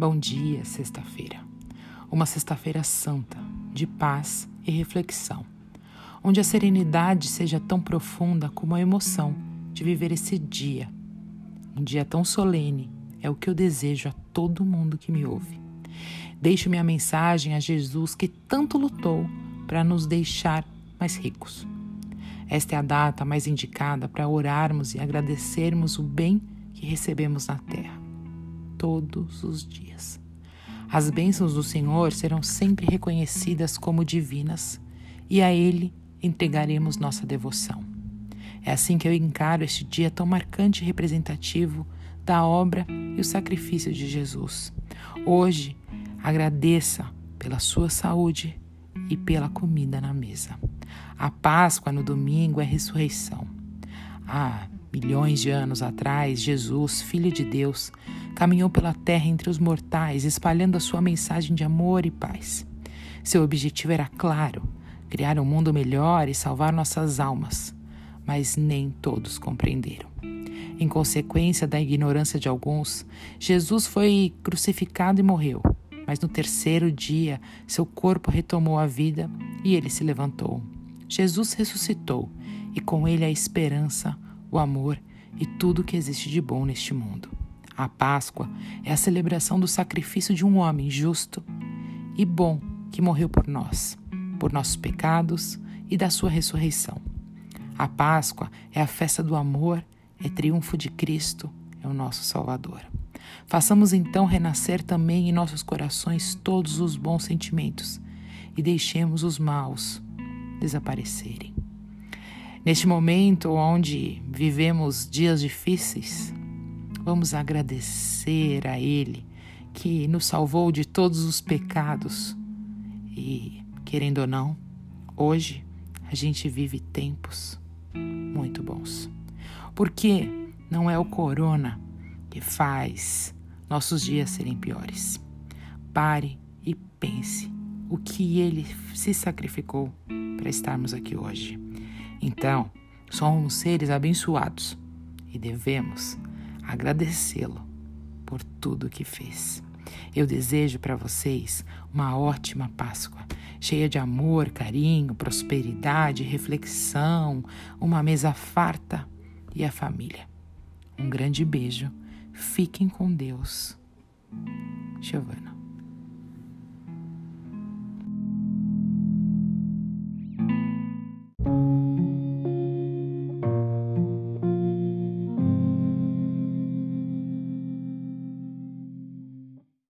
Bom dia, sexta-feira. Uma sexta-feira santa, de paz e reflexão, onde a serenidade seja tão profunda como a emoção de viver esse dia. Um dia tão solene é o que eu desejo a todo mundo que me ouve. Deixo minha mensagem a Jesus que tanto lutou para nos deixar mais ricos. Esta é a data mais indicada para orarmos e agradecermos o bem que recebemos na terra todos os dias. As bênçãos do Senhor serão sempre reconhecidas como divinas e a Ele entregaremos nossa devoção. É assim que eu encaro este dia tão marcante e representativo da obra e o sacrifício de Jesus. Hoje, agradeça pela sua saúde e pela comida na mesa. A Páscoa no domingo é ressurreição. Ah, Milhões de anos atrás, Jesus, Filho de Deus, caminhou pela terra entre os mortais, espalhando a sua mensagem de amor e paz. Seu objetivo era claro: criar um mundo melhor e salvar nossas almas. Mas nem todos compreenderam. Em consequência da ignorância de alguns, Jesus foi crucificado e morreu. Mas no terceiro dia, seu corpo retomou a vida e ele se levantou. Jesus ressuscitou e com ele a esperança, o amor e tudo o que existe de bom neste mundo. A Páscoa é a celebração do sacrifício de um homem justo e bom que morreu por nós, por nossos pecados e da sua ressurreição. A Páscoa é a festa do amor, é triunfo de Cristo, é o nosso Salvador. Façamos então renascer também em nossos corações todos os bons sentimentos e deixemos os maus desaparecerem. Neste momento onde vivemos dias difíceis, vamos agradecer a Ele que nos salvou de todos os pecados e, querendo ou não, hoje a gente vive tempos muito bons. Porque não é o corona que faz nossos dias serem piores. Pare e pense o que ele se sacrificou para estarmos aqui hoje. Então, somos seres abençoados e devemos agradecê-lo por tudo que fez. Eu desejo para vocês uma ótima Páscoa, cheia de amor, carinho, prosperidade, reflexão, uma mesa farta e a família. Um grande beijo. Fiquem com Deus. Giovana.